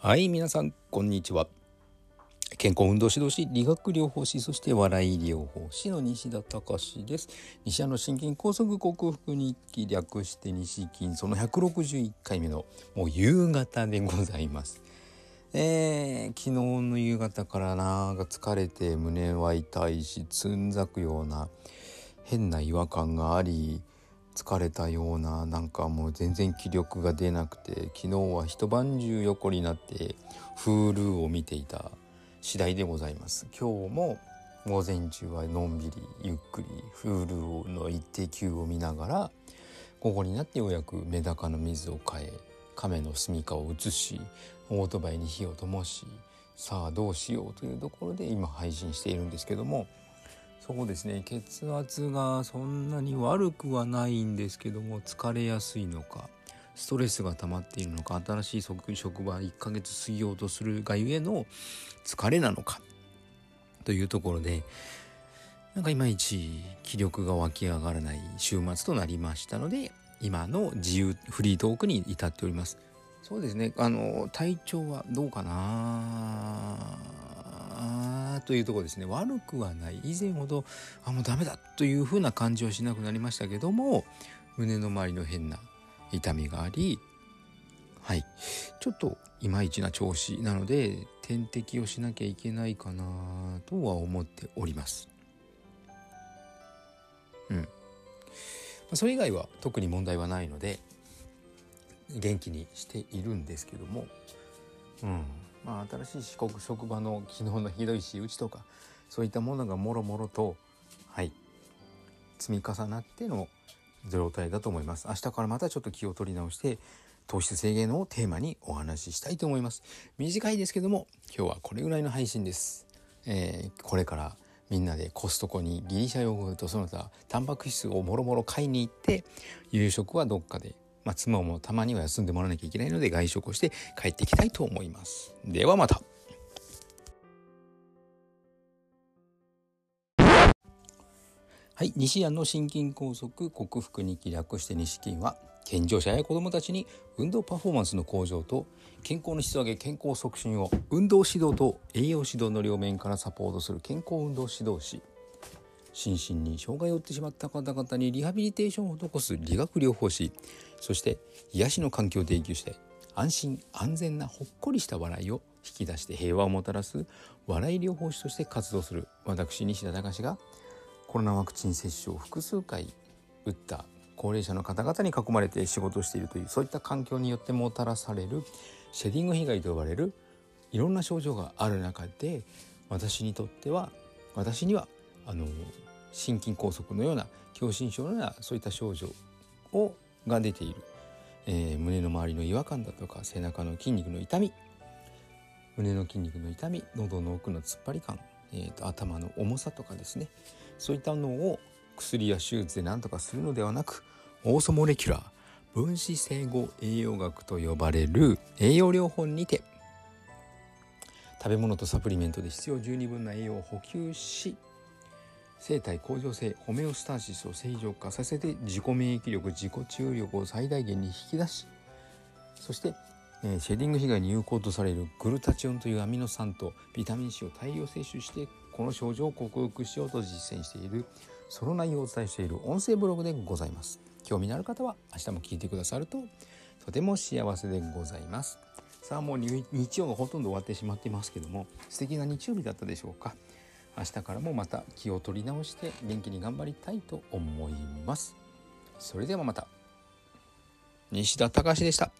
はい皆さんこんにちは。健康運動指導士理学療法士そして笑い療法士の西田隆です。西田の心筋梗塞克服日記略して西筋その161回目のもう夕方でございます。えー、昨日の夕方からなが疲れて胸は痛いしつんざくような変な違和感があり疲れたようななんかもう全然気力が出なくて昨日は一晩中横になって Hulu を見ていた次第でございます。今日も午前中はのんびりゆっくり Hulu の一定級を見ながら午後になってようやくメダカの水を変え亀の住処を移しオートバイに火を灯しさあどうしようというところで今配信しているんですけどもそうですね。血圧がそんなに悪くはないんですけども疲れやすいのかストレスが溜まっているのか新しい職場1ヶ月過ぎようとするがゆえの疲れなのかというところでなんかいまいち気力が湧き上がらない週末となりましたので今の自由フリートークに至っております。そうですね。あの体調はどうかなというとこですね。悪くはない。以前ほどあもうダメだというふうな感じはしなくなりましたけども胸の周りの変な痛みがありはい。ちょっといまいちな調子なので点滴をしなきゃいけないかなとは思っております。うん。それ以外は特に問題はないので元気にしているんですけどもうん。まあ、新しい四国職場の昨日のひどい仕打ちとかそういったものがもろもろとはい。積み重なっての状態だと思います。明日からまたちょっと気を取り直して糖質制限をテーマにお話ししたいと思います。短いですけども今日はこれぐらいの配信です、えー、これからみんなでコストコにギリシャヨーグルトその他タンパク質をもろもろ買いに行って夕食はどっかでまあ、妻もたまには休んでもらわなきゃいけないので外食をして帰っていきたいと思います。ではまた。はい、西安の心筋梗塞克服に記略して西筋は健常者や子どもたちに運動パフォーマンスの向上と健康の質上げ健康促進を運動指導と栄養指導の両面からサポートする健康運動指導士心身に障害を負ってしまった方々にリハビリテーションを施す理学療法士そして癒しの環境を提供して安心安全なほっこりした笑いを引き出して平和をもたらす笑い療法士として活動する私西田隆がコロナワクチン接種を複数回打った高齢者の方々に囲まれて仕事をしているというそういった環境によってもたらされるシェディング被害と呼ばれるいろんな症状がある中で私にとっては私にはあの心筋梗塞のような狭心症のようなそういった症状をが出ている、えー、胸の周りの違和感だとか背中の筋肉の痛み。胸の筋肉の痛み喉の奥の突っ張り感、えーと、頭の重さとかですね。そういったのを薬や手術で何とかするのではなくオーソモレキュラー分子整合栄養学と呼ばれる栄養療法にて食べ物とサプリメントで必要十二分な栄養を補給し生体向上性ホメオスターシスを正常化させて自己免疫力自己治癒力を最大限に引き出しそして、えー、シェディング被害に有効とされるグルタチオンというアミノ酸とビタミン C を大量摂取してこの症状を克服しようと実践しているその内容をお伝えしている音声ブログでございます。興味のある方は明日も聞いてくださるととても幸せでございますさあもう日曜がほとんど終わってしまっていますけども素敵な日曜日だったでしょうか？明日からもまた気を取り直して元気に頑張りたいと思います。それではまた。西田隆でした。